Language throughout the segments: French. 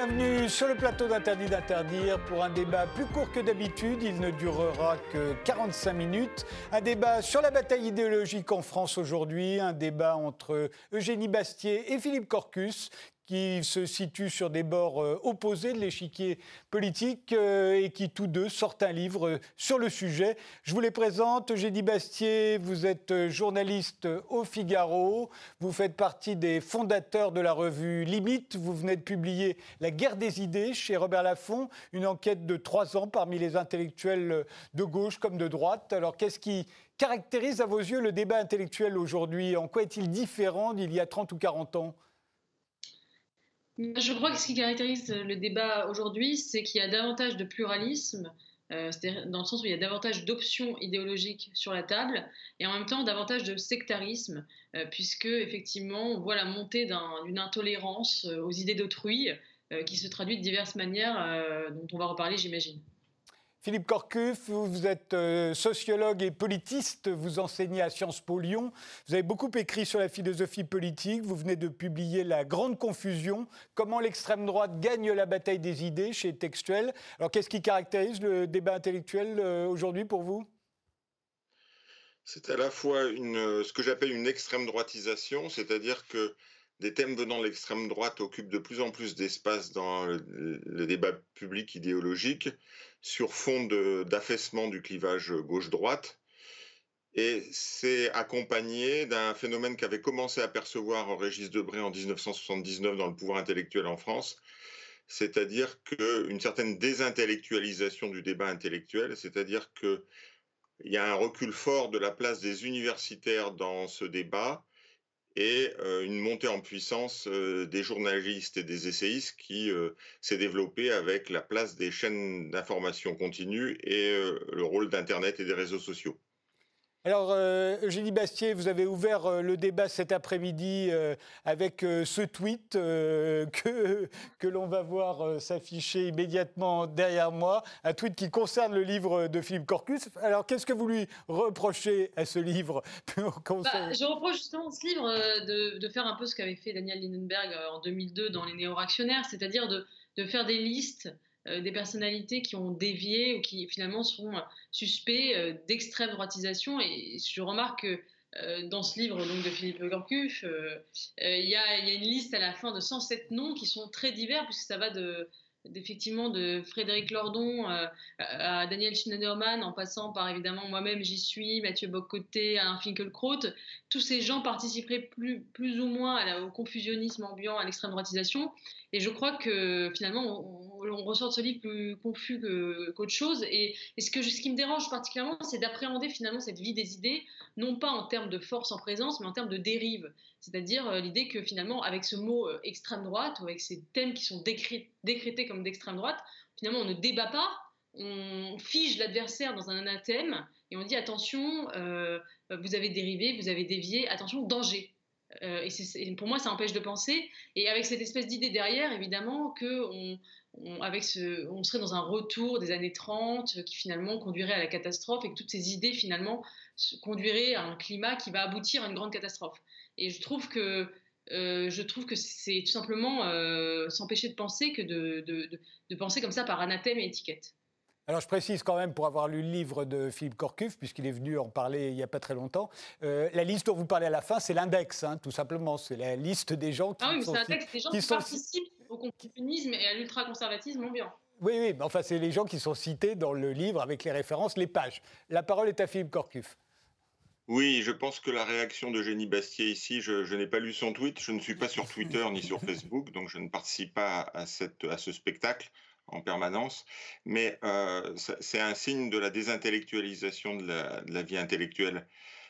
Bienvenue sur le plateau d'Interdit d'interdire pour un débat plus court que d'habitude. Il ne durera que 45 minutes. Un débat sur la bataille idéologique en France aujourd'hui. Un débat entre Eugénie Bastier et Philippe Corcus qui se situent sur des bords euh, opposés de l'échiquier politique euh, et qui tous deux sortent un livre euh, sur le sujet. Je vous les présente. Eugénie Bastier, vous êtes journaliste au Figaro. Vous faites partie des fondateurs de la revue Limite. Vous venez de publier La guerre des idées chez Robert Laffont, une enquête de trois ans parmi les intellectuels de gauche comme de droite. Alors qu'est-ce qui caractérise à vos yeux le débat intellectuel aujourd'hui? En quoi est-il différent d'il y a 30 ou 40 ans? Je crois que ce qui caractérise le débat aujourd'hui, c'est qu'il y a davantage de pluralisme, euh, dans le sens où il y a davantage d'options idéologiques sur la table, et en même temps davantage de sectarisme, euh, puisque effectivement on voit la montée d'une intolérance euh, aux idées d'autrui qui se traduit de diverses manières, dont on va reparler, j'imagine. Philippe Corcuff, vous êtes euh, sociologue et politiste, vous enseignez à Sciences Po Lyon, vous avez beaucoup écrit sur la philosophie politique, vous venez de publier La Grande Confusion, comment l'extrême droite gagne la bataille des idées chez Textuel. Alors qu'est-ce qui caractérise le débat intellectuel euh, aujourd'hui pour vous? C'est à la fois une, ce que j'appelle une extrême droitisation, c'est-à-dire que des thèmes venant de l'extrême droite occupent de plus en plus d'espace dans le, débat public idéologique sur fond d'affaissement du clivage gauche-droite. Et c'est accompagné d'un phénomène qu'avait commencé à percevoir Régis Debray en 1979 dans le pouvoir intellectuel en France, c'est-à-dire qu'une certaine désintellectualisation du débat intellectuel, c'est-à-dire qu'il y a un recul fort de la place des universitaires dans ce débat, et euh, une montée en puissance euh, des journalistes et des essayistes qui euh, s'est développée avec la place des chaînes d'information continue et le rôle d'Internet et des réseaux sociaux. Alors, Eugénie Bastier, vous avez ouvert le débat cet après-midi avec ce tweet que, que l'on va voir s'afficher immédiatement derrière moi, un tweet qui concerne le livre de Philippe Corcus. Alors, qu'est-ce que vous lui reprochez à ce livre bah, Je reproche justement ce livre de, de, faire un peu ce qu'avait fait Daniel Lindenberg en 2002 dans Les Néo-Réactionnaires, c'est-à-dire de, de, faire des listes euh, des personnalités qui ont dévié ou qui finalement sont suspects euh, d'extrême droitisation. Et je remarque que euh, dans ce livre donc, de Philippe Gorcuff, il y, a une liste à la fin de 107 noms qui sont très divers, puisque ça va de, effectivement de Frédéric Lordon à Daniel Schneiderman, en passant par évidemment moi-même, j'y suis, Mathieu Bocoté, Alain Finkielkraut. Tous ces gens participeraient plus, ou moins au confusionnisme ambiant, à l'extrême droitisation. Et je crois que finalement, ressort de ce livre plus confus qu'autre chose. Et, ce, que, ce qui me dérange particulièrement, c'est d'appréhender finalement cette vie des idées, non pas en termes de force en présence, mais en termes de dérive. C'est-à-dire euh, l'idée que finalement, avec ce mot euh, extrême droite, ou avec ces thèmes qui sont décrétés comme d'extrême droite, finalement, on ne débat pas, on fige l'adversaire dans un anathème et on dit attention, euh, vous avez dérivé, vous avez dévié, attention, danger. Euh, et, pour moi, ça empêche de penser. Et avec cette espèce d'idée derrière, évidemment, que on, serait dans un retour des années 30 qui finalement conduirait à la catastrophe et que toutes ces idées finalement conduiraient à un climat qui va aboutir à une grande catastrophe. Et je trouve que euh, je trouve que c'est tout simplement euh, s'empêcher de penser que de, penser comme ça par anathème et étiquette. Alors je précise quand même, pour avoir lu le livre de Philippe Corcuff, puisqu'il est venu en parler il n'y a pas très longtemps, euh, la liste dont vous parlez à la fin, c'est l'index, hein, tout simplement. C'est la liste des gens qui, ah oui, sont, des gens qui, participent au confusionnisme et à l'ultraconservatisme ambiant. Oui, oui, mais enfin, c'est les gens qui sont cités dans le livre avec les références, les pages. La parole est à Philippe Corcuff. Oui, je pense que la réaction de Génie Bastier ici, je, n'ai pas lu son tweet, je ne suis pas sur Twitter ni sur Facebook, donc je ne participe pas à, cette, à ce spectacle en permanence, mais euh, c'est un signe de la désintellectualisation de la, vie intellectuelle.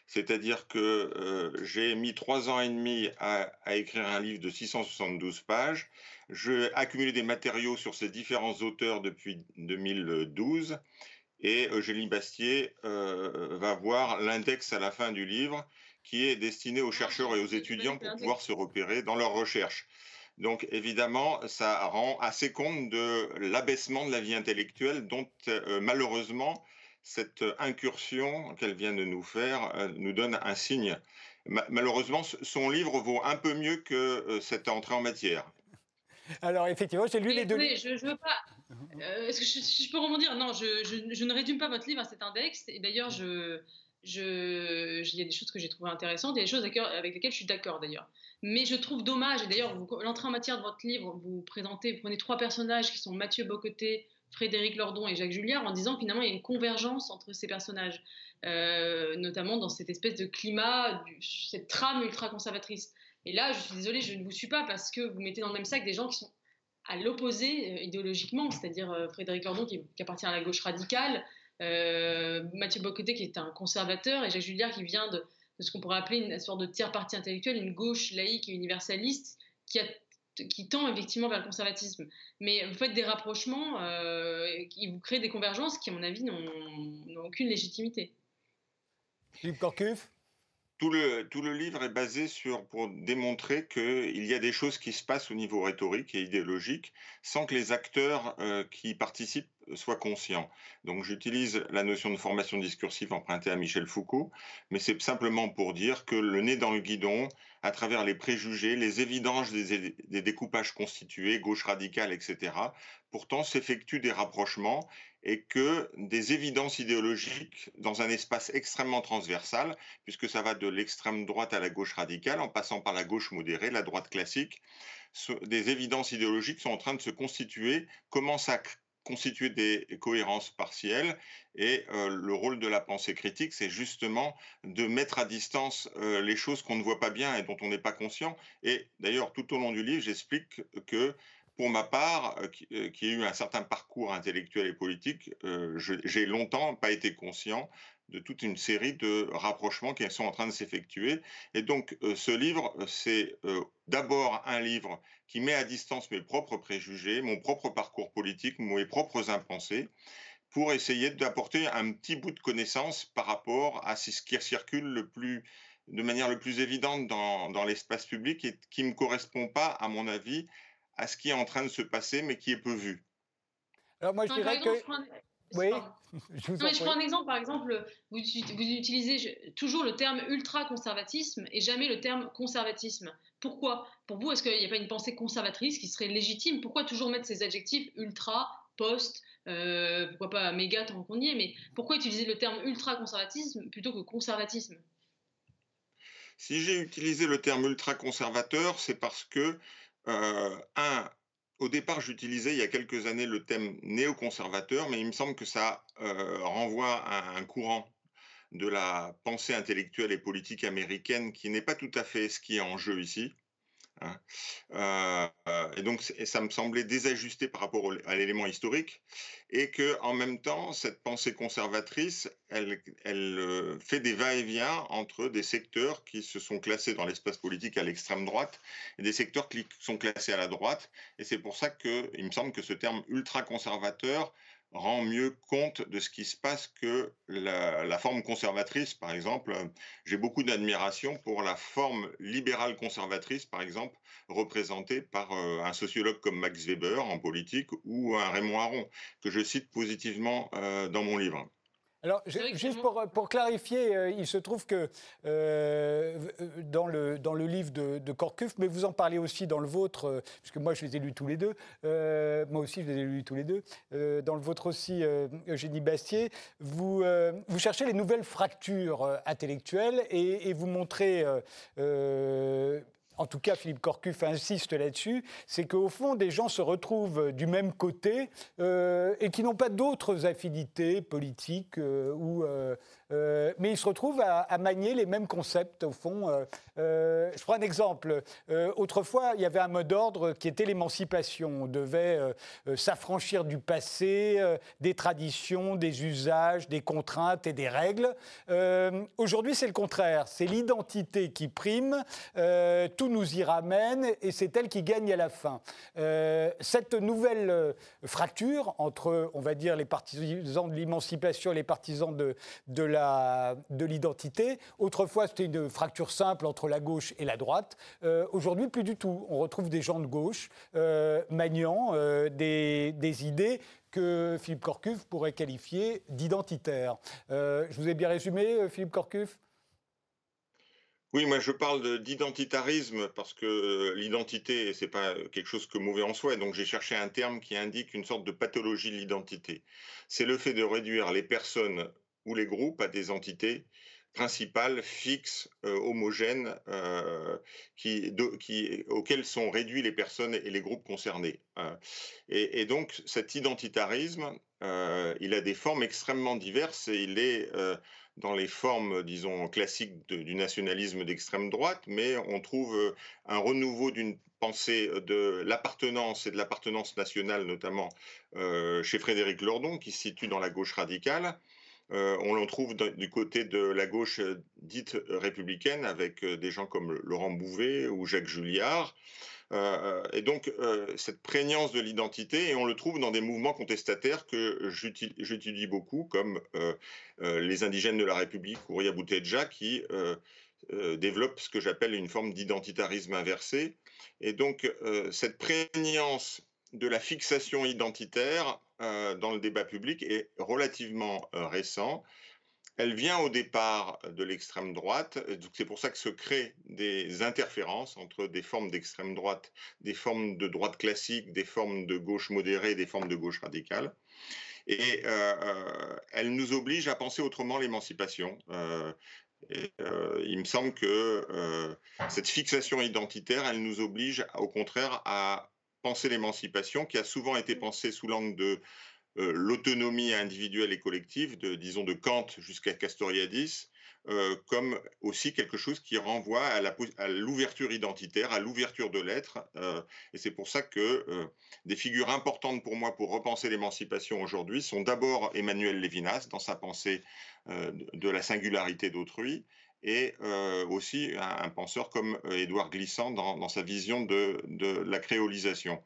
C'est-à-dire que euh, j'ai mis trois ans et demi à, écrire un livre de 672 pages. J'ai accumulé des matériaux sur ces différents auteurs depuis 2012. Et Eugénie Bastier euh, va voir l'index à la fin du livre qui est destiné aux chercheurs et aux étudiants pour pouvoir se repérer dans leurs recherches. Donc évidemment, ça rend assez compte de l'abaissement de la vie intellectuelle dont euh, malheureusement cette incursion qu'elle vient de nous faire euh, nous donne un signe. malheureusement, son livre vaut un peu mieux que euh, cette entrée en matière. Alors effectivement, j'ai lu les deux. Oui, je, ne veux pas. Euh, est-ce que je, peux rebondir? Non, je, ne résume pas votre livre à cet index. Et d'ailleurs, je, il y a des choses que j'ai trouvées intéressantes, il y a des choses avec lesquelles je suis d'accord d'ailleurs. Mais je trouve dommage, et d'ailleurs, l'entrée en matière de votre livre, vous présentez, vous prenez trois personnages qui sont Mathieu Bocoté, Frédéric Lordon et Jacques Julliard, en disant finalement il y a une convergence entre ces personnages, euh, notamment dans cette espèce de climat, cette trame ultra-conservatrice. Et là, je suis désolée, je ne vous suis pas parce que vous mettez dans le même sac des gens qui sont à l'opposé euh, idéologiquement, c'est-à-dire euh, Frédéric Lordon qui, appartient à la gauche radicale, Mathieu Bocoté qui est un conservateur et Jacques Julliard qui vient de ce qu'on pourrait appeler une sorte de tiers parti intellectuel, une gauche laïque et universaliste qui tend effectivement vers le conservatisme. Mais vous faites des rapprochements euh, qui vous créent des convergences qui, à mon avis, n'ont aucune légitimité. Philippe Corcuff tout le, tout le livre est basé sur, pour démontrer qu'il y a des choses qui se passent au niveau rhétorique et idéologique sans que les acteurs euh, qui participent soient conscients. Donc j'utilise la notion de formation discursive empruntée à Michel Foucault, mais c'est simplement pour dire que le nez dans le guidon, à travers les préjugés, les évidences des, des découpages constitués, gauche radicale, etc., pourtant s'effectuent des rapprochements et que des évidences idéologiques dans un espace extrêmement transversal, puisque ça va de l'extrême droite à la gauche radicale, en passant par la gauche modérée, la droite classique, des évidences idéologiques sont en train de se constituer, commencent à constituer des cohérences partielles. Et euh, le rôle de la pensée critique, c'est justement de mettre à distance euh, les choses qu'on ne voit pas bien et dont on n'est pas conscient. Et d'ailleurs, tout au long du livre, j'explique que pour ma part, euh, euh, qui, ai eu un certain parcours intellectuel et politique, euh, j'ai longtemps pas été conscient de toute une série de rapprochements qui sont en train de s'effectuer. Et donc, ce livre, c'est d'abord un livre qui met à distance mes propres préjugés, mon propre parcours politique, mes propres impensés, pour essayer d'apporter un petit bout de connaissance par rapport à ce qui circule de manière le plus évidente dans, dans l'espace public et qui ne correspond pas, à mon avis, à ce qui est en train de se passer, mais qui est peu vu. Alors moi, je dirais que... Oui, je, vous je prends un exemple, par exemple, vous, vous utilisez toujours le terme ultra-conservatisme et jamais le terme conservatisme. Pourquoi? Pour vous, est-ce qu'il n'y a pas une pensée conservatrice qui serait légitime? Pourquoi toujours mettre ces adjectifs ultra, post, euh, pourquoi pas méga tant qu'on y est, mais pourquoi utiliser le terme ultra-conservatisme plutôt que conservatisme? Si j'ai utilisé le terme ultra-conservateur, c'est parce que euh, un, au départ, j'utilisais il y a quelques années le thème néoconservateur, mais il me semble que ça euh, renvoie à un courant de la pensée intellectuelle et politique américaine qui n'est pas tout à fait ce qui est en jeu ici. Hein. Euh, et donc, ça me semblait désajusté par rapport à l'élément historique, et que en même temps, cette pensée conservatrice, elle, euh, fait des va-et-vient entre des secteurs qui se sont classés dans l'espace politique à l'extrême droite et des secteurs qui sont classés à la droite. Et c'est pour ça que, il me semble que ce terme ultra-conservateur rend mieux compte de ce qui se passe que la, forme conservatrice, par exemple. J'ai beaucoup d'admiration pour la forme libérale conservatrice, par exemple, représentée par euh, un sociologue comme Max Weber en politique ou un Raymond Aron, que je cite positivement euh, dans mon livre. Alors, juste pour, pour, clarifier, euh, il se trouve que euh, dans, le, dans le livre de, de, Corcuff, mais vous en parlez aussi dans le vôtre, euh, puisque moi je les ai lus tous les deux, moi aussi je les ai lus tous les deux, dans le vôtre aussi, Eugénie Bastier, vous, vous cherchez les nouvelles fractures intellectuelles et, et vous montrez en tout cas Philippe Corcuff insiste là-dessus, c'est qu'au fond, des gens se retrouvent du même côté euh, et qui n'ont pas d'autres affinités politiques euh, ou euh, mais ils se retrouvent à, manier les mêmes concepts, au fond. Euh, euh, je prends un exemple. autrefois, il y avait un mot d'ordre qui était l'émancipation. On devait s'affranchir du passé, des traditions, des usages, des contraintes et des règles. Aujourd'hui, c'est le contraire. C'est l'identité qui prime, tout nous y ramène et c'est elle qui gagne à la fin. cette nouvelle fracture entre, on va dire, les partisans de l'émancipation et les partisans de, de la de l'identité. Autrefois, c'était une fracture simple entre la gauche et la droite. Euh, aujourd'hui, plus du tout. On retrouve des gens de gauche euh, maniant euh, des, idées que Philippe Corcuff pourrait qualifier d'identitaires. je vous ai bien résumé, Philippe Corcuff Oui, moi je parle d'identitarisme parce que l'identité, c'est pas quelque chose que mauvais en soi. Donc j'ai cherché un terme qui indique une sorte de pathologie de l'identité. C'est le fait de réduire les personnes ou les groupes à des entités principales, fixes, euh, homogènes, euh, qui, auxquelles sont réduits les personnes et les groupes concernés. Hein. et, donc cet identitarisme, euh, il a des formes extrêmement diverses et il est dans les formes, disons, classiques du nationalisme d'extrême droite, mais on trouve euh, un renouveau d'une pensée de l'appartenance et de l'appartenance nationale, notamment euh, chez Frédéric Lordon, qui se situe dans la gauche radicale. Euh, on l'en trouve du côté de la gauche dite républicaine, avec des gens comme Laurent Bouvet ou Jacques Julliard. Euh, et donc, euh, cette prégnance de l'identité, et on le trouve dans des mouvements contestataires que j'étudie beaucoup, comme euh, les indigènes de la République ou Ria Bouteja, qui développent ce que j'appelle une forme d'identitarisme inversé. Et donc, cette prégnance de la fixation identitaire dans le débat public est relativement récent. Elle vient au départ de l'extrême droite, donc c'est pour ça que se créent des interférences entre des formes d'extrême droite, des formes de droite classique, des formes de gauche modérée, des formes de gauche radicale. Et euh, euh, elle nous oblige à penser autrement l'émancipation. Euh, il me semble que cette fixation identitaire, elle nous oblige au contraire à penser l'émancipation, qui a souvent été pensée sous l'angle de euh, l'autonomie individuelle et collective, de, disons de Kant jusqu'à Castoriadis, euh, comme aussi quelque chose qui renvoie à l'ouverture identitaire, à l'ouverture de l'être. Euh, et c'est pour ça que des figures importantes pour moi pour repenser l'émancipation aujourd'hui sont d'abord Emmanuel Lévinas dans sa pensée de la singularité d'autrui, et euh, aussi un, penseur comme euh, Édouard Glissant dans, sa vision de, la créolisation.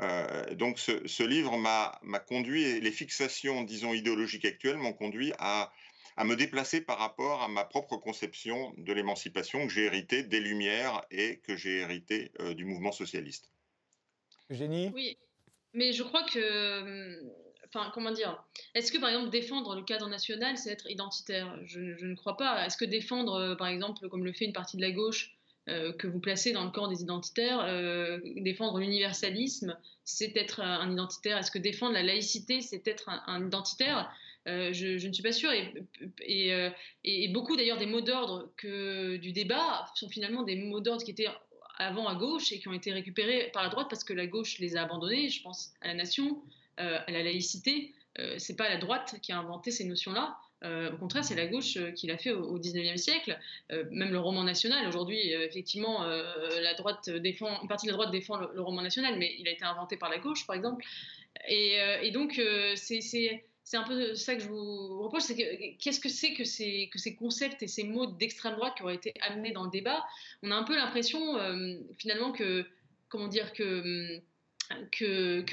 Euh, donc ce, livre m'a conduit, les fixations, disons, idéologiques actuelles m'ont conduit à, à, me déplacer par rapport à ma propre conception de l'émancipation que j'ai héritée des Lumières et que j'ai héritée du mouvement socialiste. Génie Oui, mais je crois que hum, Enfin, comment dire Est-ce que, par exemple, défendre le cadre national, c'est être identitaire? Je, ne crois pas. Est-ce que défendre, euh, par exemple, comme le fait une partie de la gauche, euh, que vous placez dans le camp des identitaires, euh, défendre l'universalisme, c'est être un identitaire? Est-ce que défendre la laïcité, c'est être un, identitaire? Je, ne suis pas sûre. Et, et beaucoup d'ailleurs des mots d'ordre du débat sont finalement des mots d'ordre qui étaient avant à gauche et qui ont été récupérés par la droite parce que la gauche les a abandonnés. Je pense à la nation, à la laïcité. Euh, c'est pas la droite qui a inventé ces notions-là. Euh, au contraire, c'est la gauche qui l'a fait au, XIXe siècle. même le roman national, aujourd'hui, effectivement, la droite défend, une partie de la droite défend le, roman national, mais il a été inventé par la gauche, par exemple. Et, donc, c'est un peu ça que je vous reproche, qu'est-ce que c'est que ces, concepts et ces mots d'extrême droite qui auraient été amenés dans le débat? On a un peu l'impression, finalement, que, comment dire, que que,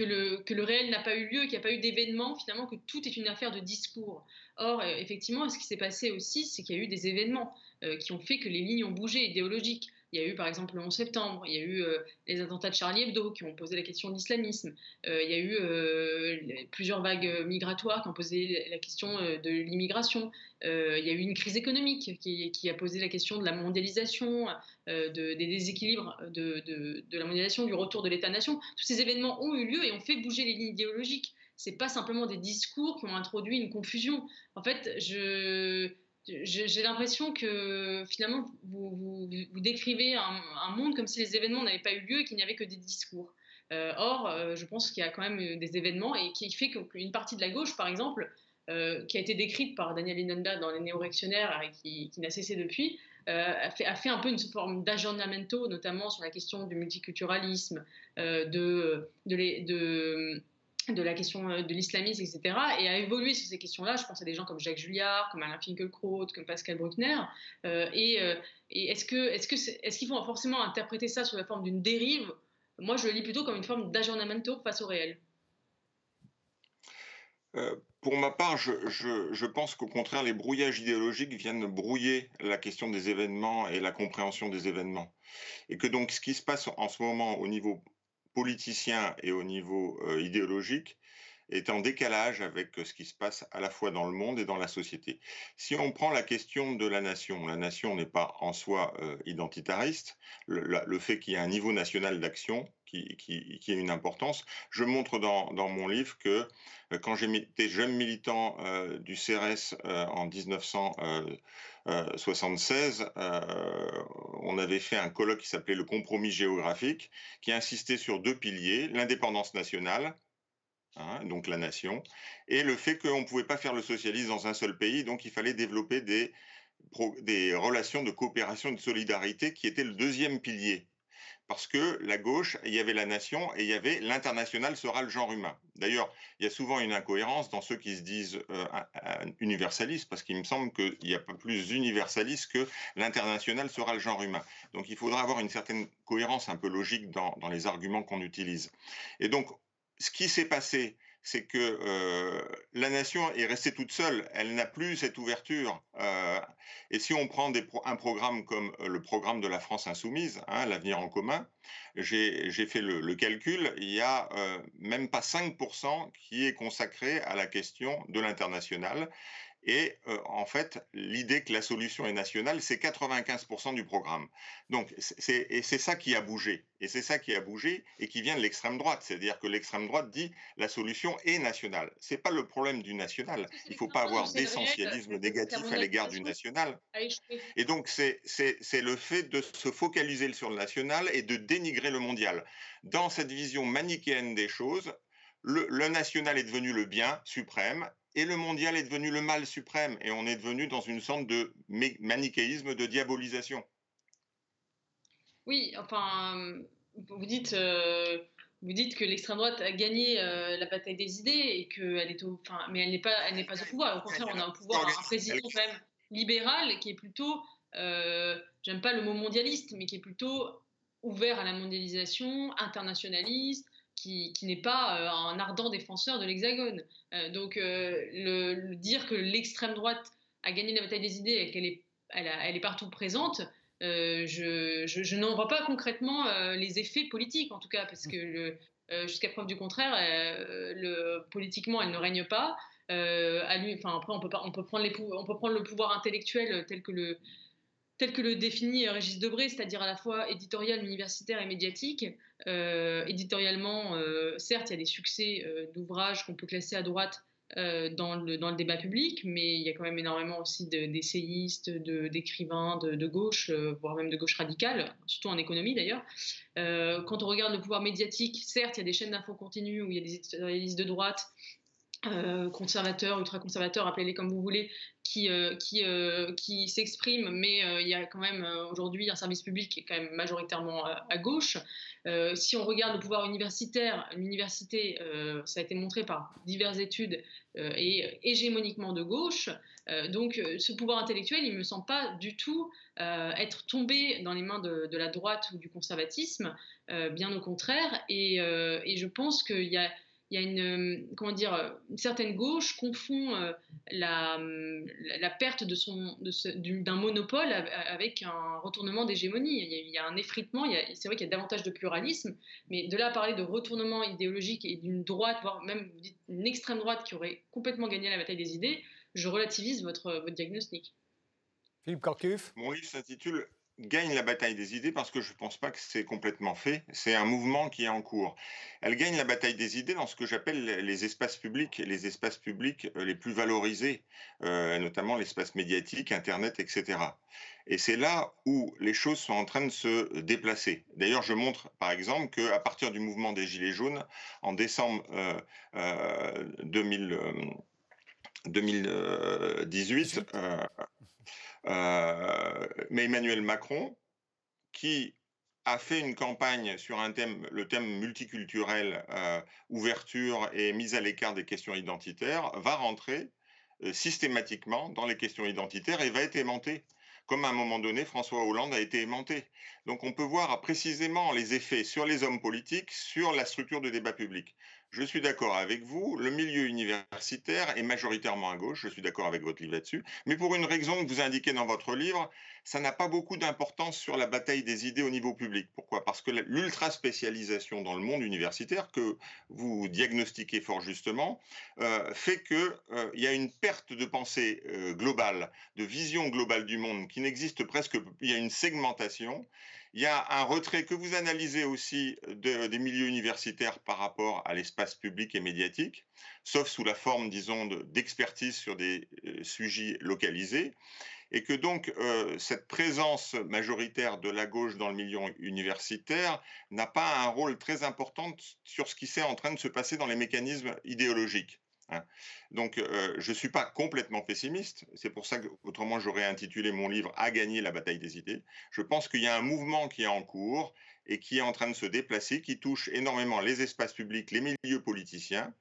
le réel n'a pas eu lieu, qu'il n'y a pas eu d'événement, finalement, que tout est une affaire de discours. Or, euh, effectivement, ce qui s'est passé aussi, c'est qu'il y a eu des événements euh, qui ont fait que les lignes ont bougé idéologiques. Il y a eu par exemple le 11 septembre, il y a eu euh, les attentats de Charlie Hebdo qui ont posé la question de l'islamisme, il y a eu plusieurs vagues migratoires qui ont posé la question de l'immigration, il y a eu une crise économique qui, a posé la question de la mondialisation, des déséquilibres de, de, la mondialisation, du retour de l'État-nation. Tous ces événements ont eu lieu et ont fait bouger les lignes idéologiques. C'est pas simplement des discours qui ont introduit une confusion. En fait, je j'ai l'impression que finalement vous, décrivez un, monde comme si les événements n'avaient pas eu lieu et qu'il n'y avait que des discours. Euh, or, euh, je pense qu'il y a quand même des événements et qui fait qu'une partie de la gauche, par exemple, euh, qui a été décrite par Daniel Inonda dans Les Néo-Réactionnaires et qui, n'a cessé depuis, a fait, un peu une forme d'aggiornamento, notamment sur la question du multiculturalisme, de de la question euh, de l'islamisme, etc., et a évolué sur ces questions-là. Je pense à des gens comme Jacques Julliard, comme Alain Finkielkraut, comme Pascal Bruckner. Euh, euh, et, est-ce que, est-ce que, est-ce qu'il faut forcément interpréter ça sous la forme d'une dérive? Moi, je le lis plutôt comme une forme d'aggiornamento face au réel. pour ma part, je, je pense qu'au contraire, les brouillages idéologiques viennent brouiller la question des événements et la compréhension des événements. Et que donc ce qui se passe en ce moment au niveau politicien et au niveau euh, idéologique est en décalage avec ce qui se passe à la fois dans le monde et dans la société. Si on prend la question de la nation, la nation n'est pas en soi euh, identitariste. Le, fait qu'il y ait un niveau national d'action qui, qui, a une importance. Je montre dans, mon livre que euh, quand j'étais jeune militant euh, du CRS en 1976, on avait fait un colloque qui s'appelait le compromis géographique, qui insistait sur deux piliers, l'indépendance nationale, Hein, donc la nation, et le fait qu'on ne pouvait pas faire le socialisme dans un seul pays, donc il fallait développer des, des relations de coopération et de solidarité qui étaient le deuxième pilier. Parce que la gauche, il y avait la nation et il y avait l'international sera le genre humain. D'ailleurs, il y a souvent une incohérence dans ceux qui se disent euh, universalistes, parce qu'il me semble qu'il n'y a pas plus universaliste que l'international sera le genre humain. Donc il faudra avoir une certaine cohérence un peu logique dans, dans les arguments qu'on utilise. Et donc, ce qui s'est passé, c'est que euh, la nation est restée toute seule, elle n'a plus cette ouverture. Euh, et si on prend un programme comme euh, le programme de la France insoumise, hein, l'avenir en commun, j'ai fait le, calcul, il n'y a même pas 5% qui est consacré à la question de l'international. Et euh, en fait, l'idée que la solution est nationale, c'est 95% du programme. Donc, c'est ça qui a bougé. Et c'est ça qui a bougé et qui vient de l'extrême droite. C'est-à-dire que l'extrême droite dit la solution est nationale. Ce n'est pas le problème du national. Il ne faut pas avoir d'essentialisme négatif à l'égard du national. Et donc, c'est le fait de se focaliser sur le national et de dénigrer le mondial. Dans cette vision manichéenne des choses, le, le, national est devenu le bien suprême et le mondial est devenu le mal suprême et on est devenu dans une sorte de manichéisme de diabolisation. Oui, enfin, vous dites, euh, vous dites que l'extrême droite a gagné euh, la bataille des idées et qu'elle est au, enfin, mais elle n'est pas, elle n'est pas au pouvoir. Au contraire, on a au pouvoir un président quand même libéral qui est plutôt, euh, j'aime pas le mot mondialiste, mais qui est plutôt ouvert à la mondialisation, internationaliste, qui, n'est pas euh, un ardent défenseur de l'Hexagone. Euh, donc, euh, le, dire que l'extrême droite a gagné la bataille des idées et qu'elle est, elle, est partout présente, je, n'en vois pas concrètement les effets politiques, en tout cas, parce que jusqu'à preuve du contraire, le, politiquement, elle ne règne pas. à lui, après, on peut, pas, on, peut prendre les, on peut prendre le pouvoir intellectuel tel que le, tel que le définit Régis Debré, c'est-à-dire à la fois éditorial, universitaire et médiatique. Euh, éditorialement, euh, certes, il y a des succès euh, d'ouvrages qu'on peut classer à droite dans le, débat public, mais il y a quand même énormément aussi d'essayistes, d'écrivains de, gauche, voire même de gauche radicale, surtout en économie d'ailleurs. quand on regarde le pouvoir médiatique, certes, il y a des chaînes d'infos continues où il y a des éditorialistes de droite euh, conservateurs, ultra-conservateurs, appelez-les comme vous voulez, qui, euh, euh, qui s'expriment, mais il y a quand même aujourd'hui un service public qui est quand même majoritairement à, gauche. si on regarde le pouvoir universitaire, l'université, ça a été montré par diverses études, est hégémoniquement de gauche. donc ce pouvoir intellectuel, il ne me semble pas du tout être tombé dans les mains de, la droite ou du conservatisme, bien au contraire. Et je pense qu'il y a il y a une, euh, comment dire, une certaine gauche confond euh, la, la, perte de son, d'un monopole avec un retournement d'hégémonie. Il, y a un effritement, c'est vrai qu'il y a davantage de pluralisme, mais de là à parler de retournement idéologique et d'une droite, voire même une extrême droite qui aurait complètement gagné la bataille des idées, je relativise votre, votre diagnostic. Philippe Corcuff Mon livre s'intitule gagne la bataille des idées parce que je ne pense pas que c'est complètement fait. C'est un mouvement qui est en cours. Elle gagne la bataille des idées dans ce que j'appelle les espaces publics, les espaces publics euh, les plus valorisés, euh, notamment l'espace médiatique, Internet, etc. Et c'est là où les choses sont en train de se déplacer. D'ailleurs, je montre par exemple qu'à partir du mouvement des Gilets jaunes, en décembre 2000, euh, 2018, euh, mais Emmanuel Macron, qui a fait une campagne sur le thème multiculturel, euh, ouverture et mise à l'écart des questions identitaires, va rentrer euh, systématiquement dans les questions identitaires et va être aimanté, comme à un moment donné François Hollande a été aimanté. Donc on peut voir précisément les effets sur les hommes politiques, sur la structure de débat public. Je suis d'accord avec vous, le milieu universitaire est majoritairement à gauche, je suis d'accord avec votre livre là-dessus, mais pour une raison que vous indiquez dans votre livre, ça n'a pas beaucoup d'importance sur la bataille des idées au niveau public. Pourquoi? Parce que l'ultra-spécialisation dans le monde universitaire, que vous diagnostiquez fort justement, euh, fait qu'il euh, y a une perte de pensée euh, globale, de vision globale du monde qui n'existe presque, il y a une segmentation, il y a un retrait que vous analysez aussi des milieux universitaires par rapport à l'espace public et médiatique, sauf sous la forme, disons, d'expertise sur des euh, sujets localisés, et que donc euh, cette présence majoritaire de la gauche dans le milieu universitaire n'a pas un rôle très important sur ce qui s'est en train de se passer dans les mécanismes idéologiques. Hein. Donc, euh, je ne suis pas complètement pessimiste. C'est pour ça que, autrement, j'aurais intitulé mon livre À gagner la bataille des idées. Je pense qu'il y a un mouvement qui est en cours et qui est en train de se déplacer, qui touche énormément les espaces publics, les milieux politiciens,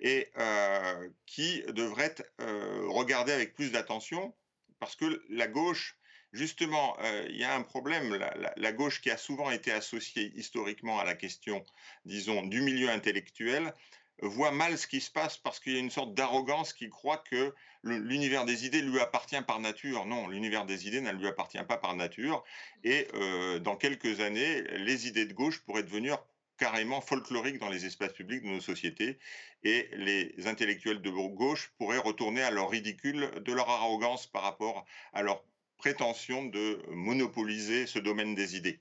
et euh, qui devrait euh, regarder avec plus d'attention, parce que la gauche, justement, il y a un problème. la, gauche qui a souvent été associée historiquement à la question, disons, du milieu intellectuel, voit mal ce qui se passe parce qu'il y a une sorte d'arrogance qui croit que l'univers des idées lui appartient par nature. Non, l'univers des idées ne lui appartient pas par nature. Et euh, dans quelques années, les idées de gauche pourraient devenir carrément folkloriques dans les espaces publics de nos sociétés et les intellectuels de gauche pourraient retourner à leur ridicule de leur arrogance par rapport à leur prétention de monopoliser ce domaine des idées.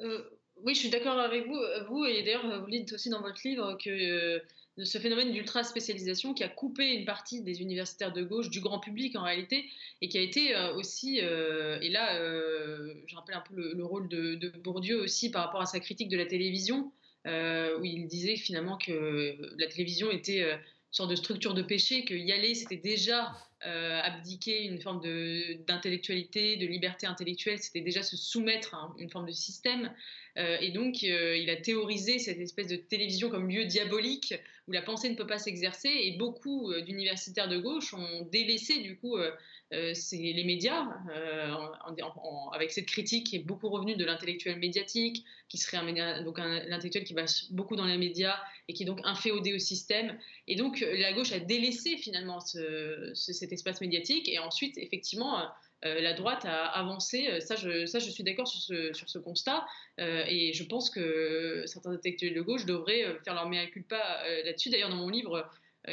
Euh, oui, je suis d'accord avec vous. Euh, vous et d'ailleurs, vous dites aussi dans votre livre que euh, ce phénomène d'ultra spécialisation qui a coupé une partie des universitaires de gauche du grand public en réalité et qui a été euh, aussi et là je rappelle un peu le, rôle de, de, Bourdieu aussi par rapport à sa critique de la télévision où il disait finalement que la télévision était une sorte de structure de péché que y aller c'était déjà abdiquer une forme d'intellectualité, de, liberté intellectuelle, c'était déjà se soumettre à une forme de système. Euh, et donc, euh, il a théorisé cette espèce de télévision comme lieu diabolique où la pensée ne peut pas s'exercer. Et beaucoup euh, d'universitaires de gauche ont délaissé, du coup, les médias, avec cette critique qui est beaucoup revenue de l'intellectuel médiatique, qui serait un, donc l'intellectuel qui va beaucoup dans les médias et qui est donc inféodé au système. Et donc, la gauche a délaissé finalement espace médiatique. Et ensuite, effectivement, euh, la droite a avancé. Euh, ça, je, ça, je suis d'accord sur ce, sur ce constat. Euh, et je pense que certains intellectuels de gauche devraient faire leur mea culpa là-dessus. D'ailleurs, dans mon livre,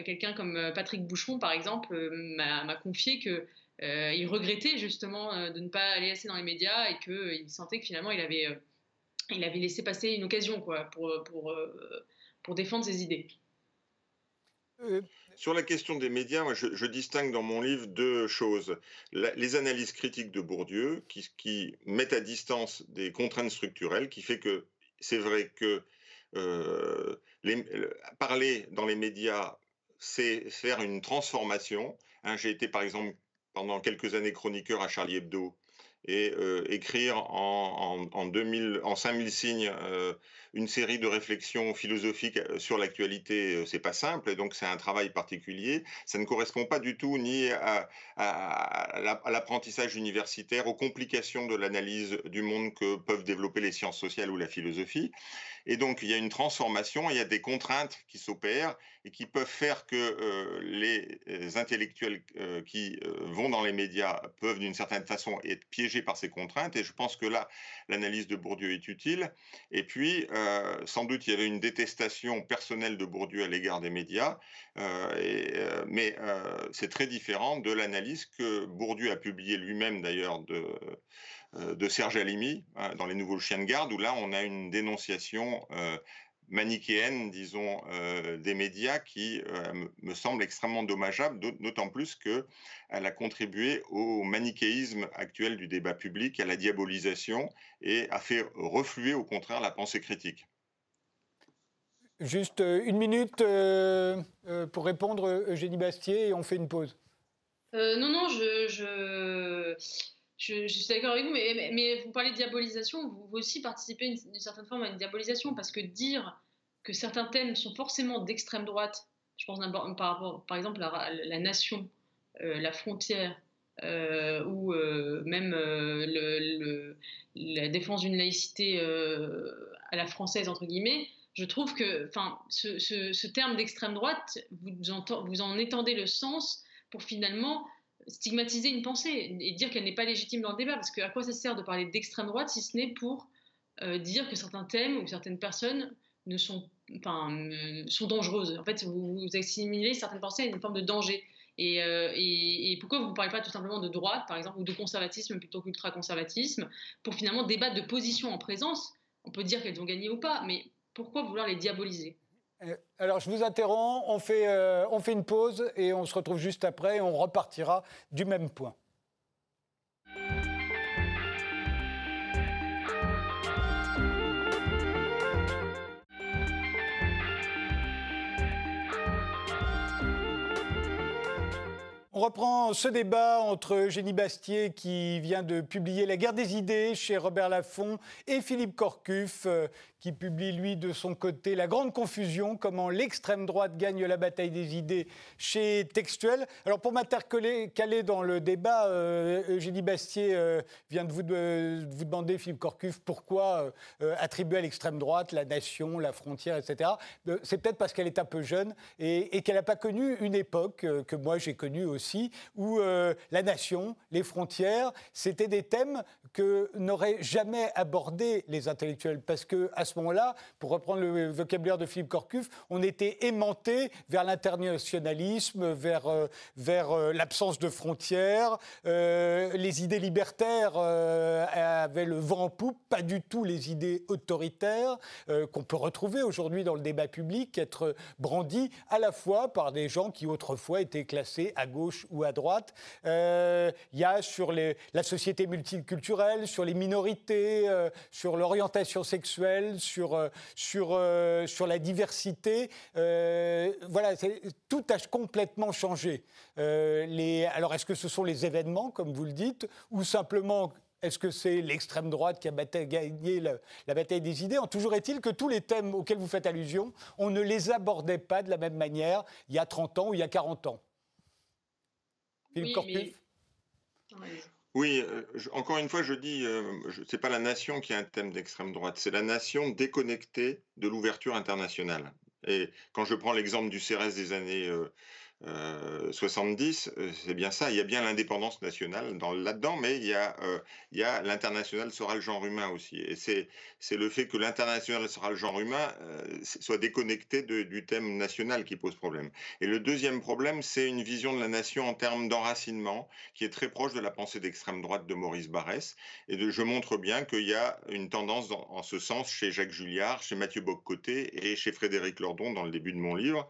quelqu'un comme Patrick Boucheron, par exemple, m'a confié que il regrettait justement de ne pas aller assez dans les médias et qu'il sentait que finalement il avait, il avait laissé passer une occasion quoi, pour, pour, pour défendre ses idées. Sur la question des médias, je, distingue dans mon livre deux choses. les analyses critiques de Bourdieu, qui, mettent à distance des contraintes structurelles, qui fait que c'est vrai que euh, parler dans les médias, c'est faire une transformation. Hein, j'ai été, par exemple, pendant quelques années chroniqueur à Charlie Hebdo et euh, écrire en, en, 2000, en 5000 signes euh, une série de réflexions philosophiques euh, sur l'actualité, c'est pas simple, et donc c'est un travail particulier. Ça ne correspond pas du tout ni à, à, l'apprentissage universitaire, aux complications de l'analyse du monde que peuvent développer les sciences sociales ou la philosophie. Et donc, il y a une transformation, il y a des contraintes qui s'opèrent et qui peuvent faire que les intellectuels qui vont dans les médias peuvent d'une certaine façon être piégés par ces contraintes. Et je pense que là, l'analyse de Bourdieu est utile. Et puis, euh, sans doute, il y avait une détestation personnelle de Bourdieu à l'égard des médias. Euh, euh, mais c'est très différent de l'analyse que Bourdieu a publiée lui-même, d'ailleurs, de, de Serge Alimi, hein, dans Les Nouveaux Chiens de Garde, où là, on a une dénonciation manichéenne, disons, euh, des médias qui euh, me semble extrêmement dommageable, d'autant plus qu'elle a contribué au manichéisme actuel du débat public, à la diabolisation et a fait refluer au contraire la pensée critique. Juste euh, une minute pour répondre, Eugénie Bastier, et on fait une pause. non, non, je... Je, suis d'accord avec vous, mais, vous parlez de diabolisation, vous, aussi participez d'une certaine forme à une diabolisation, parce que dire que certains thèmes sont forcément d'extrême droite, je pense par rapport, par exemple, à la, nation, euh, la frontière, euh, ou euh, même la défense d'une laïcité à la française, entre guillemets, je trouve que enfin, ce, terme d'extrême droite, vous, vous en étendez le sens pour finalement stigmatiser une pensée et dire qu'elle n'est pas légitime dans le débat. Parce qu'à quoi ça sert de parler d'extrême droite si ce n'est pour euh, dire que certains thèmes ou certaines personnes ne sont, enfin, euh, sont dangereuses? En fait, vous, vous, assimilez certaines pensées à une forme de danger. Et, euh, et, pourquoi vous ne parlez pas tout simplement de droite, par exemple, ou de conservatisme plutôt qu'ultra-conservatisme, pour finalement débattre de positions en présence? On peut dire qu'elles ont gagné ou pas, mais pourquoi vouloir les diaboliser? Alors, je vous interromps, on fait, on fait une pause et on se retrouve juste après et on repartira du même point. On reprend ce débat entre Eugénie Bastier, qui vient de publier La guerre des idées chez Robert Laffont, et Philippe Corcuff, euh, qui publie, lui, de son côté, La grande confusion, comment l'extrême droite gagne la bataille des idées chez Textuel. Alors, pour m'intercaler dans le débat, euh, Eugénie Bastier euh, vient de vous, demander, Philippe Corcuff, pourquoi attribuer à l'extrême droite la nation, la frontière, etc. C'est peut-être parce qu'elle est un peu jeune et qu'elle n'a pas connu une époque que moi j'ai connue aussi où euh, la nation, les frontières, c'était des thèmes que n'auraient jamais abordé les intellectuels. Parce que à ce moment-là, pour reprendre le vocabulaire de Philippe Corcuff, on était aimanté vers l'internationalisme, vers, euh, vers euh, l'absence de frontières. les idées libertaires avaient le vent en poupe, pas du tout les idées autoritaires qu'on peut retrouver aujourd'hui dans le débat public, être brandies à la fois par des gens qui autrefois étaient classés à gauche ou à droite. Euh, il y a sur la société multiculturelle, sur les minorités, euh, sur l'orientation sexuelle, sur, euh, la diversité. voilà, tout a complètement changé. alors, est-ce que ce sont les événements, comme vous le dites, ou simplement est-ce que c'est l'extrême droite qui a gagné la, la, bataille des idées? En toujours est-il que tous les thèmes auxquels vous faites allusion, on ne les abordait pas de la même manière il y a 30 ans ou il y a 40 ans. Oui, euh, encore une fois, je dis, euh, ce n'est pas la nation qui a un thème d'extrême droite, c'est la nation déconnectée de l'ouverture internationale. Et quand je prends l'exemple du CRS des années euh, 70, euh, euh, c'est bien ça. Il y a bien l'indépendance nationale là-dedans, mais il y a, euh, il y a l'international sera le genre humain aussi. Et c'est, le fait que l'international sera le genre humain soit déconnecté du thème national qui pose problème. Et le deuxième problème, c'est une vision de la nation en termes d'enracinement qui est très proche de la pensée d'extrême droite de Maurice Barrès. Et je montre bien qu'il y a une tendance en ce sens chez Jacques Julliard, chez Mathieu Boccoté et chez Frédéric Lordon dans le début de mon livre.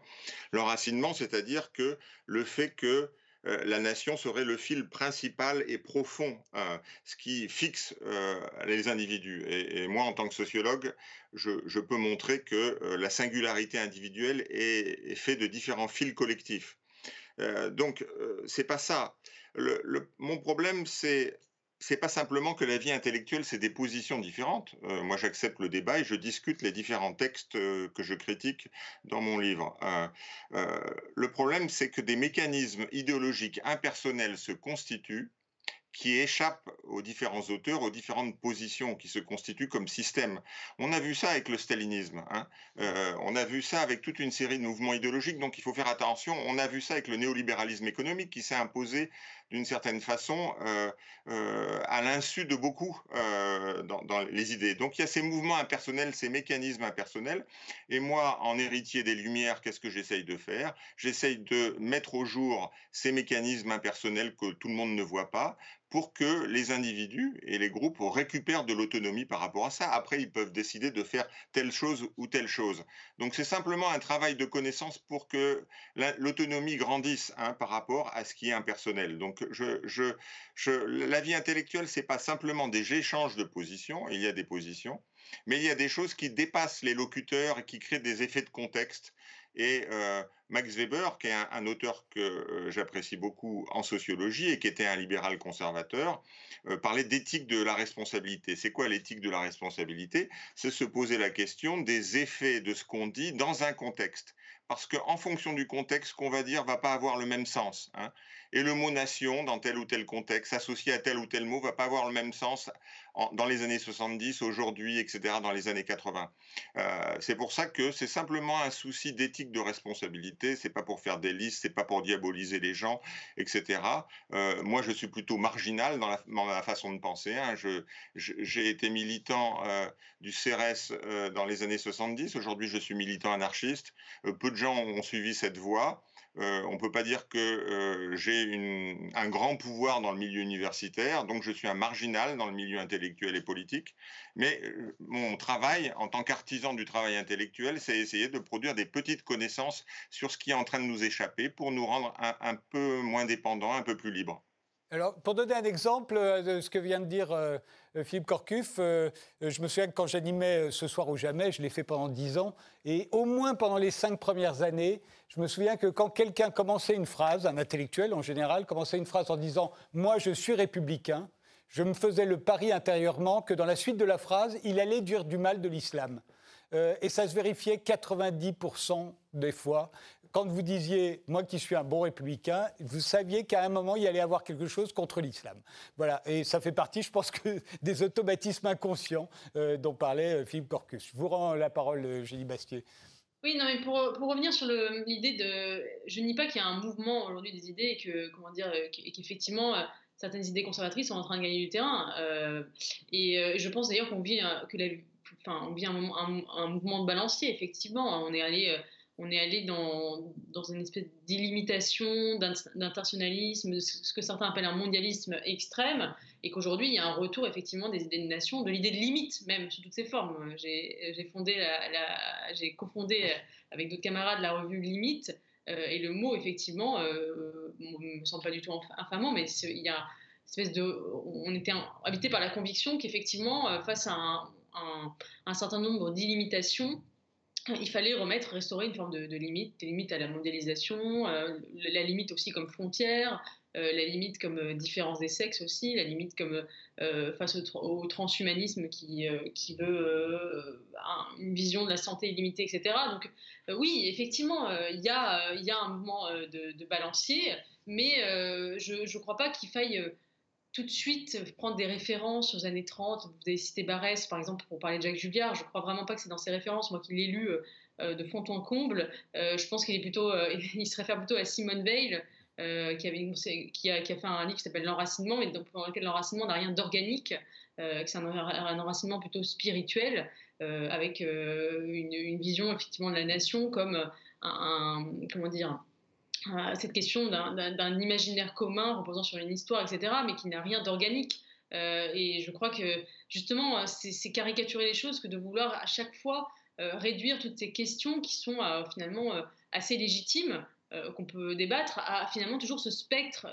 L'enracinement, c'est-à-dire que le fait que euh, la nation serait le fil principal et profond, euh, ce qui fixe euh, les individus. Et, moi, en tant que sociologue, je, peux montrer que la singularité individuelle est, est faite de différents fils collectifs. donc, c'est pas ça. mon problème, c'est c'est pas simplement que la vie intellectuelle, c'est des positions différentes. Euh, moi, j'accepte le débat et je discute les différents textes euh, que je critique dans mon livre. Euh, le problème, c'est que des mécanismes idéologiques impersonnels se constituent qui échappent aux différents auteurs, aux différentes positions qui se constituent comme système. On a vu ça avec le stalinisme, hein. euh, on a vu ça avec toute une série de mouvements idéologiques, donc il faut faire attention. On a vu ça avec le néolibéralisme économique qui s'est imposé d'une certaine façon euh, euh, à l'insu de beaucoup dans, les idées. Donc il y a ces mouvements impersonnels, ces mécanismes impersonnels, et moi, en héritier des Lumières, qu'est-ce que j'essaye de faire? J'essaye de mettre au jour ces mécanismes impersonnels que tout le monde ne voit pas, pour que les individus et les groupes récupèrent de l'autonomie par rapport à ça. Après, ils peuvent décider de faire telle chose ou telle chose. Donc c'est simplement un travail de connaissance pour que l'autonomie grandisse hein, par rapport à ce qui est impersonnel. Donc la vie intellectuelle, c'est pas simplement des échanges de positions, il y a des positions, mais il y a des choses qui dépassent les locuteurs et qui créent des effets de contexte et euh, Max Weber, qui est un, auteur que euh, j'apprécie beaucoup en sociologie et qui était un libéral conservateur, euh, parlait d'éthique de la responsabilité. C'est quoi l'éthique de la responsabilité? C'est se poser la question des effets de ce qu'on dit dans un contexte. Parce qu'en fonction du contexte, ce qu'on va dire va pas avoir le même sens. Hein. Et le mot nation, dans tel ou tel contexte, associé à tel ou tel mot, va pas avoir le même sens dans les années 70, aujourd'hui, etc., dans les années 80. Euh, c'est pour ça que c'est simplement un souci d'éthique de responsabilité. C'est pas pour faire des listes, c'est pas pour diaboliser les gens, etc. Euh, moi, je suis plutôt marginal dans la, façon de penser. Hein. j'ai été militant euh, du CRS dans les années 70. Aujourd'hui, je suis militant anarchiste. peu de gens ont suivi cette voie. Euh, on ne peut pas dire que euh, j'ai un grand pouvoir dans le milieu universitaire, donc je suis un marginal dans le milieu intellectuel et politique. Mais euh, mon travail, en tant qu'artisan du travail intellectuel, c'est essayer de produire des petites connaissances sur ce qui est en train de nous échapper pour nous rendre un peu moins dépendants, un peu plus libres. Alors, pour donner un exemple euh, de ce que vient de dire euh, euh, Philippe Corcuff, je me souviens que quand j'animais Ce soir ou jamais, je l'ai fait pendant dix ans, et au moins pendant les cinq premières années, je me souviens que quand quelqu'un commençait une phrase, un intellectuel en général, commençait une phrase en disant « moi je suis républicain », je me faisais le pari intérieurement que dans la suite de la phrase, il allait dire du mal de l'islam. et ça se vérifiait 90% des fois quand vous disiez, moi qui suis un bon républicain, vous saviez qu'à un moment, il y allait avoir quelque chose contre l'islam. Voilà, et ça fait partie, je pense, que des automatismes inconscients euh, dont parlait euh, Philippe Corcus. Je vous rends la parole, euh, Génie Bastier. Oui, non, mais pour, revenir sur l'idée de. Je ne nie pas qu'il y a un mouvement aujourd'hui des idées et que, comment dire, qu'effectivement, certaines idées conservatrices sont en train de gagner du terrain. et je pense d'ailleurs qu'on vit, un, un, mouvement de balancier, effectivement. On est allé on est allé dans, une espèce d'illimitation, d'internationalisme, ce que certains appellent un mondialisme extrême, et qu'aujourd'hui, il y a un retour effectivement des idées de nation, de l'idée de limite même, sous toutes ses formes. J'ai fondé j'ai cofondé avec d'autres camarades la revue Limite, euh, et le mot, effectivement, euh, me semble pas du tout infamant, mais il y a espèce de, on était habité par la conviction qu'effectivement, euh, face à un certain nombre d'illimitations, il fallait remettre, restaurer une forme de, limite, des limites à la mondialisation, euh, la limite aussi comme frontière, euh, la limite comme euh, différence des sexes aussi, la limite comme face au, transhumanisme qui, qui veut une vision de la santé illimitée, etc. Donc oui, effectivement, il y, a, y a un mouvement de, de balancier, mais je ne crois pas qu'il faille tout de suite prendre des références aux années 30. Vous avez cité Barès, par exemple, pour parler de Jacques Julliard. Je crois vraiment pas que c'est dans ses références, moi qui l'ai lu euh, euh, de fond en comble. Euh, je pense qu'il est plutôt, il se réfère plutôt à Simone Veil, qui, avait qui, a, qui, a, fait un livre qui s'appelle L'enracinement, mais dans lequel l'enracinement n'a rien d'organique, que c'est un, enracinement plutôt spirituel, avec une, vision effectivement de la nation comme un comment dire, cette question d'un imaginaire commun reposant sur une histoire, etc., mais qui n'a rien d'organique. Euh, et je crois que justement, c'est caricaturer les choses que de vouloir à chaque fois euh, réduire toutes ces questions qui sont euh, finalement assez légitimes, qu'on peut débattre, à finalement toujours ce spectre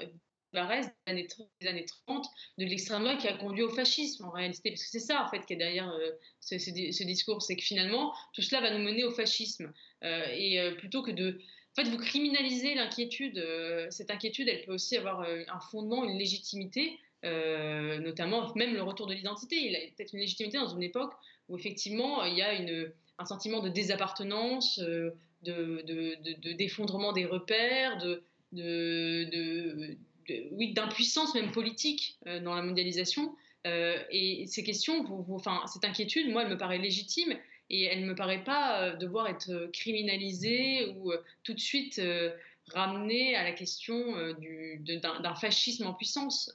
reste des années, des années 30 de l'extrême droite qui a conduit au fascisme en réalité, parce que c'est ça en fait qui est derrière ce, discours, c'est que finalement tout cela va nous mener au fascisme. et plutôt que de fait, vous criminalisez l'inquiétude. Euh, cette inquiétude, elle peut aussi avoir euh, un fondement, une légitimité, euh, notamment même le retour de l'identité. Il a peut-être une légitimité dans une époque où effectivement il y a un sentiment de désappartenance, de, d'effondrement des repères, de, oui, d'impuissance même politique dans la mondialisation. et ces questions, enfin, cette inquiétude, moi, elle me paraît légitime et elle ne me paraît pas euh, devoir être euh, criminalisée ou euh, tout de suite ramenée à la question d'un fascisme en puissance.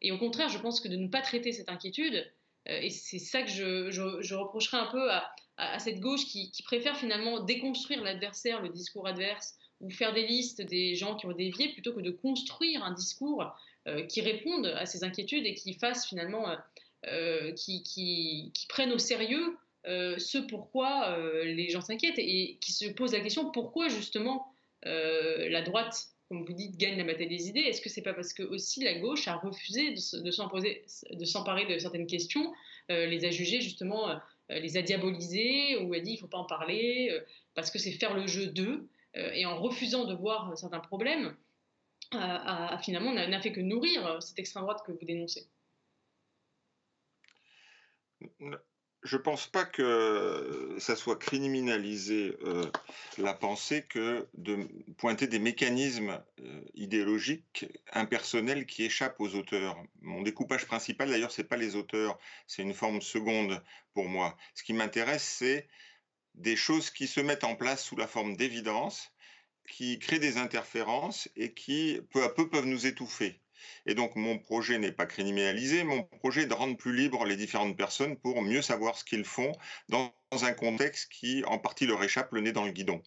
et au contraire, je pense que de ne pas traiter cette inquiétude, et c'est ça que je, je, reprocherais un peu à, cette gauche qui, préfère finalement déconstruire l'adversaire, le discours adverse, ou faire des listes des gens qui ont dévié, plutôt que de construire un discours qui réponde à ces inquiétudes et qui fasse finalement, qui prenne au sérieux euh, ce pourquoi euh, les gens s'inquiètent et, qui se posent la question pourquoi justement euh, la droite, comme vous dites, gagne la bataille des idées? Est-ce que c'est pas parce que aussi la gauche a refusé de, s'emparer de certaines questions, les a jugées justement, les a diabolisées ou a dit il faut pas en parler parce que c'est faire le jeu d'eux. et en refusant de voir certains problèmes, finalement n'a fait que nourrir cette extrême droite que vous dénoncez? Je pense pas que ça soit criminaliser la pensée que de pointer des mécanismes idéologiques impersonnels qui échappent aux auteurs. Mon découpage principal, d'ailleurs, ce n'est pas les auteurs, c'est une forme seconde pour moi. Ce qui m'intéresse, c'est des choses qui se mettent en place sous la forme d'évidence, qui créent des interférences et qui, peu à peu, peuvent nous étouffer. Et donc, mon projet n'est pas criminalisé, mon projet est de rendre plus libres les différentes personnes pour mieux savoir ce qu'ils font dans un contexte qui, en partie, leur échappe le nez dans le guidon.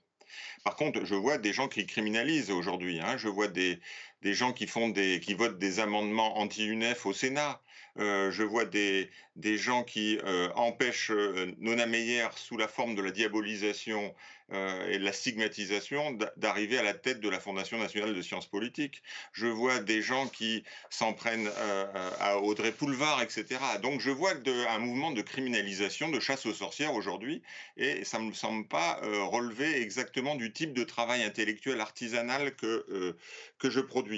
Par contre, je vois des gens qui criminalisent aujourd'hui. Hein. Je vois des, des gens qui, font des, qui votent des amendements anti-UNEF au Sénat. Euh, je vois des, gens qui euh, empêchent euh, Nona Meyer, sous la forme de la diabolisation et de la stigmatisation, d'arriver à la tête de la Fondation nationale de sciences politiques. Je vois des gens qui s'en prennent à Audrey Poulevard, etc. Donc je vois un mouvement de criminalisation, de chasse aux sorcières aujourd'hui, et ça ne me semble pas relever exactement du type de travail intellectuel artisanal que, que je produis.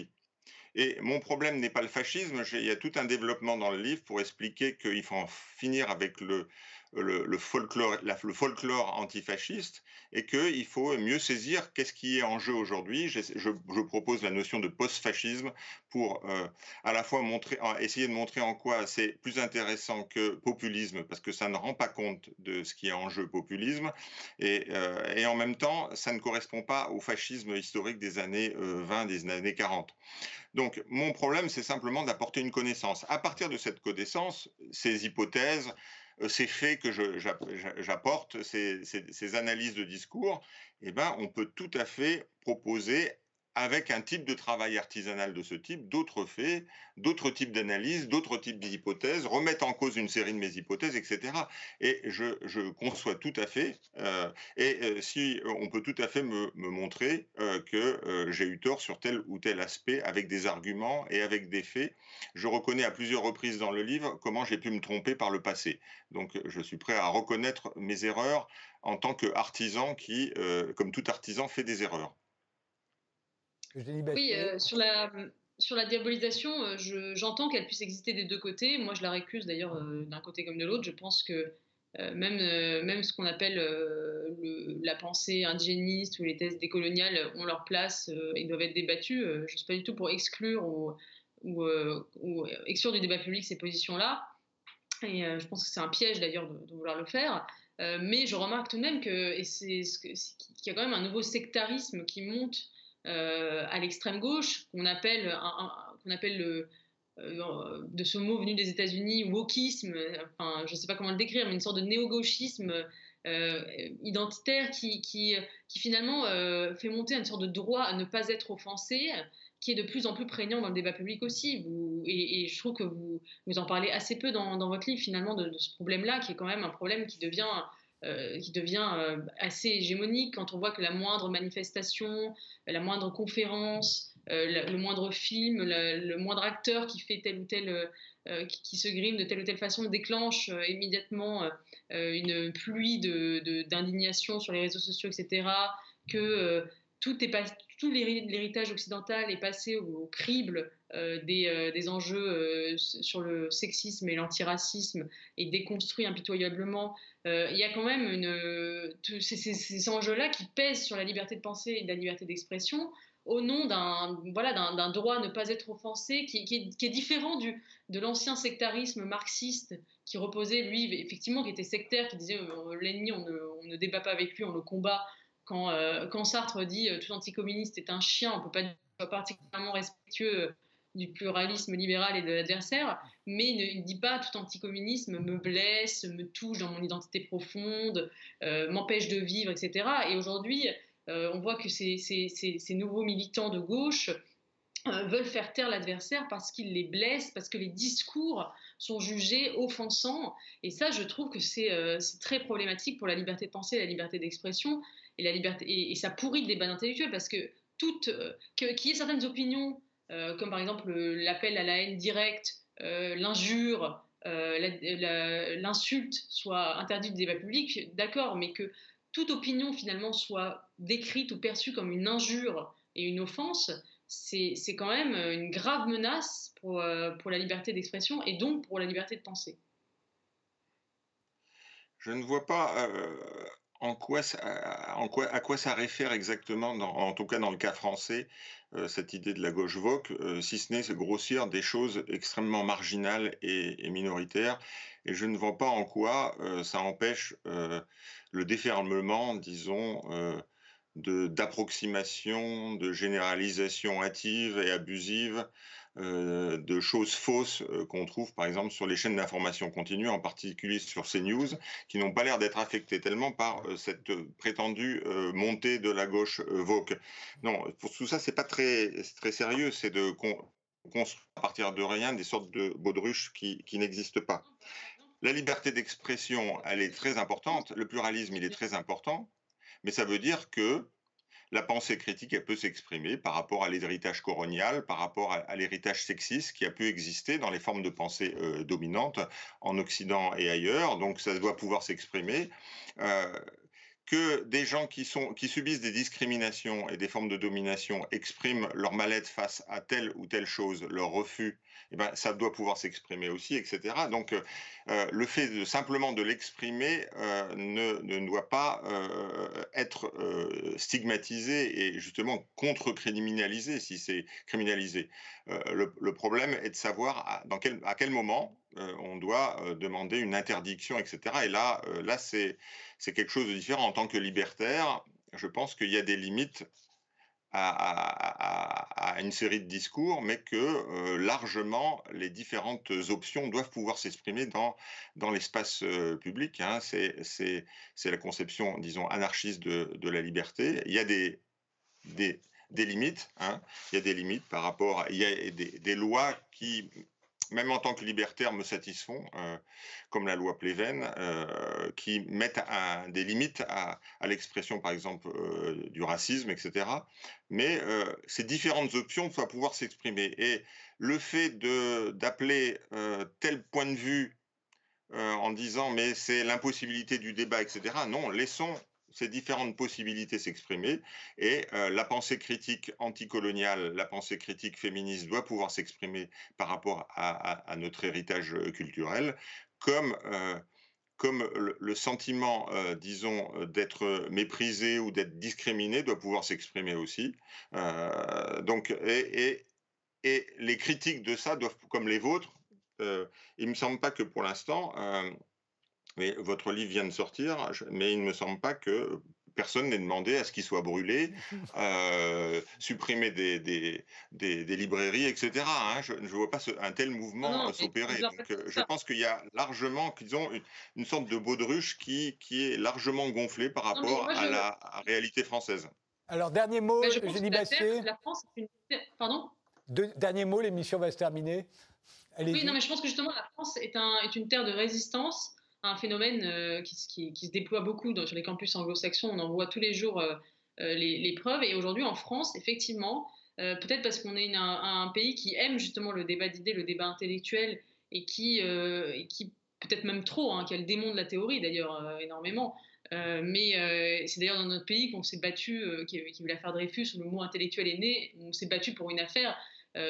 Et mon problème n'est pas le fascisme, il y a tout un développement dans le livre pour expliquer qu'il faut en finir avec le, folklore, antifasciste et qu'il faut mieux saisir qu'est-ce qui est en jeu aujourd'hui. Je, propose la notion de post-fascisme pour euh, à la fois essayer de montrer en quoi c'est plus intéressant que populisme parce que ça ne rend pas compte de ce qui est en jeu populisme et, euh, en même temps ça ne correspond pas au fascisme historique des années 20, euh, des années 40. Donc mon problème c'est simplement d'apporter une connaissance. À partir de cette connaissance, ces hypothèses, euh, ces faits que j'apporte, ces, analyses de discours, eh ben, on peut tout à fait proposer avec un type de travail artisanal de ce type, d'autres faits, d'autres types d'analyses, d'autres types d'hypothèses, remettre en cause une série de mes hypothèses, etc. Et je, conçois tout à fait, euh, et euh, si on peut tout à fait me, montrer euh, que j'ai eu tort sur tel ou tel aspect avec des arguments et avec des faits. Je reconnais à plusieurs reprises dans le livre comment j'ai pu me tromper par le passé. Donc je suis prêt à reconnaître mes erreurs en tant qu'artisan qui, comme tout artisan, fait des erreurs. Oui, euh, sur, la, diabolisation, euh, j'entends qu'elle puisse exister des deux côtés. Moi, je la récuse d'ailleurs euh, d'un côté comme de l'autre. Je pense que même, ce qu'on appelle la pensée indigéniste ou les thèses décoloniales ont leur place et doivent être débattues. je ne suis pas du tout pour exclure ou, exclure du débat public ces positions-là. Et je pense que c'est un piège d'ailleurs de, vouloir le faire. mais je remarque tout de même qu'il y a quand même un nouveau sectarisme qui monte à l'extrême gauche, qu'on appelle, euh, de ce mot venu des États-Unis, wokisme, enfin, je ne sais pas comment le décrire, mais une sorte de néo-gauchisme euh, identitaire qui, finalement fait monter une sorte de droit à ne pas être offensé, qui est de plus en plus prégnant dans le débat public aussi. Et, je trouve que vous, en parlez assez peu dans, votre livre, finalement, de ce problème-là, qui est quand même un problème qui devient euh, qui devient euh, assez hégémonique quand on voit que la moindre manifestation, la moindre conférence, euh, le, moindre film, le, moindre acteur qui fait tel ou tel, qui, se grime de telle ou telle façon déclenche immédiatement une pluie d'indignation sur les réseaux sociaux, etc. Que tout est tout l'héritage occidental est passé au, crible des, des, enjeux sur le sexisme et l'antiracisme et déconstruit impitoyablement euh, il y a quand même ces, enjeux-là qui pèsent sur la liberté de penser et la liberté d'expression au nom d'un voilà, droit à ne pas être offensé qui, est, différent du, de l'ancien sectarisme marxiste qui reposait, lui, effectivement, qui était sectaire, qui disait euh, l'ennemi, on ne, on ne, débat pas avec lui, on le combat. Quand, euh, quand Sartre dit tout anticommuniste est un chien, on ne peut pas être particulièrement respectueux du pluralisme libéral et de l'adversaire, mais il ne dit pas tout anticommunisme me blesse, me touche dans mon identité profonde, euh, m'empêche de vivre, etc. Et aujourd'hui, euh, on voit que ces, nouveaux militants de gauche euh, veulent faire taire l'adversaire parce qu'ils les blessent, parce que les discours sont jugés offensants. Et ça, je trouve que c'est très problématique pour la liberté de penser, la liberté d'expression et la liberté et, ça pourrit le débat intellectuel parce que toute qu'il y ait certaines opinions euh, comme par exemple l'appel à la haine directe, euh, l'injure, euh, l'insulte soit interdite du débat public, d'accord, mais que toute opinion finalement soit décrite ou perçue comme une injure et une offense, c'est quand même une grave menace pour, pour la liberté d'expression et donc pour la liberté de penser. Je ne vois pas en quoi, à quoi ça réfère exactement, en tout cas dans le cas français, cette idée de la gauche voque, si ce n'est grossir des choses extrêmement marginales et, minoritaires. Et je ne vois pas en quoi ça empêche le déferlement, disons, d'approximation, de, généralisation hâtive et abusive euh, de choses fausses euh, qu'on trouve par exemple sur les chaînes d'information continue, en particulier sur CNews, qui n'ont pas l'air d'être affectées tellement par euh, cette prétendue montée de la gauche woke. Non, pour tout ça, c'est pas très, très sérieux, c'est de construire à partir de rien des sortes de baudruches qui, qui n'existent pas. La liberté d'expression, elle est très importante, le pluralisme, il est très important, mais ça veut dire que la pensée critique, elle peut s'exprimer par rapport à l'héritage colonial, par rapport à, l'héritage sexiste qui a pu exister dans les formes de pensée euh, dominantes en Occident et ailleurs. Donc ça doit pouvoir s'exprimer. Euh, que des gens qui, subissent des discriminations et des formes de domination expriment leur mal-être face à telle ou telle chose, leur refus, eh ben, ça doit pouvoir s'exprimer aussi, etc. Donc, euh, euh, le fait de simplement de l'exprimer euh, ne, doit pas être stigmatisé et justement contre-criminalisé si c'est criminalisé. Le, problème est de savoir à quel moment on doit demander une interdiction, etc. Et là, là c'est quelque chose de différent. En tant que libertaire, je pense qu'il y a des limites à, une série de discours, mais que euh, largement les différentes options doivent pouvoir s'exprimer dans, dans l'espace euh, public. Hein. C'est la conception, disons, anarchiste de, de, la liberté. Il y a des, des, des limites. Hein. Il y a des limites par rapport à, il y a des, des lois qui même en tant que libertaire, me satisfont, euh, comme la loi Pleven, euh, qui mettent des limites à, l'expression, par exemple, euh, du racisme, etc. Mais ces différentes options doivent pouvoir s'exprimer. Et le fait d'appeler tel point de vue en disant mais c'est l'impossibilité du débat, etc. Non, laissons ces différentes possibilités s'exprimer et euh, la pensée critique anticoloniale, la pensée critique féministe doit pouvoir s'exprimer par rapport à, notre héritage euh, culturel comme euh, comme le, sentiment, disons, d'être méprisé ou d'être discriminé doit pouvoir s'exprimer aussi. donc, et, et, les critiques de ça doivent, comme les vôtres, il ne me semble pas que pour l'instant, mais votre livre vient de sortir, mais il ne me semble pas que personne n'ait demandé à ce qu'il soit brûlé, euh, supprimer des, des, des, librairies, etc. Hein. Je ne vois pas un tel mouvement s'opérer. Donc, euh, je pense qu'il y a largement, qu'ils ont une, sorte de baudruche qui, qui est largement gonflée par rapport à la réalité française. Alors, dernier mot, Jenny Bastier. La France une... Pardon? Dernier mot, l'émission va se terminer. Oui, non, mais je pense que justement, la France est, un, est une terre de résistance un phénomène euh, qui, se déploie beaucoup sur les campus anglo-saxons. On en voit tous les jours euh, euh, les, preuves. Et aujourd'hui, en France, effectivement, peut-être parce qu'on est un, pays qui aime justement le débat d'idées, le débat intellectuel, et qui, peut-être même trop, hein, qui a le démon de la théorie d'ailleurs énormément. mais c'est d'ailleurs dans notre pays qu'on s'est battu, qui, qui veut l'affaire Dreyfus, où le mot intellectuel est né, on s'est battu pour une affaire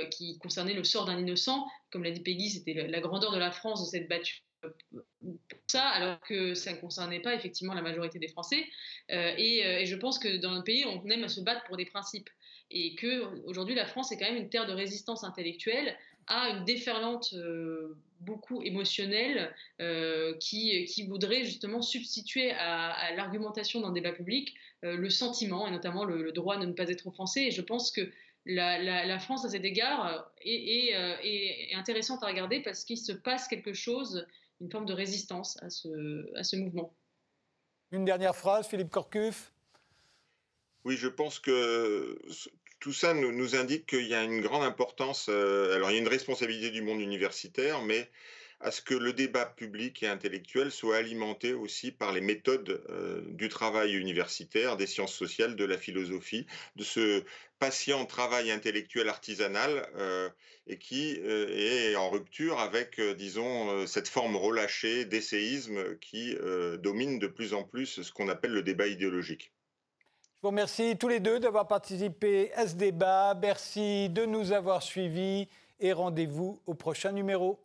qui concernait le sort d'un innocent. Comme l'a dit Peggy, c'était la grandeur de la France de cette battue pour ça, alors que ça ne concernait pas effectivement la majorité des Français. Euh, euh, et, je pense que dans notre pays, on aime à se battre pour des principes. Et que aujourd'hui, la France est quand même une terre de résistance intellectuelle à une déferlante euh, beaucoup émotionnelle qui, voudrait justement substituer à, l'argumentation le débat public le sentiment et notamment le, droit de ne pas être offensé. Et je pense que la, France, à cet égard, est intéressante à regarder parce qu'il se passe quelque chose une forme de résistance à ce, à ce mouvement. Une dernière phrase, Philippe Corcuff. Oui, je pense que tout ça nous, nous indique qu'il y a une grande importance. Euh, alors, il y a une responsabilité du monde universitaire, mais à ce que le débat public et intellectuel soit alimenté aussi par les méthodes euh, du travail universitaire, des sciences sociales, de la philosophie, de ce patient travail intellectuel artisanal euh, et qui euh, est en rupture avec, disons, cette forme relâchée d'essayisme qui domine de plus en plus ce qu'on appelle le débat idéologique. Je vous remercie tous les deux d'avoir participé à ce débat. Merci de nous avoir suivis et rendez-vous au prochain numéro.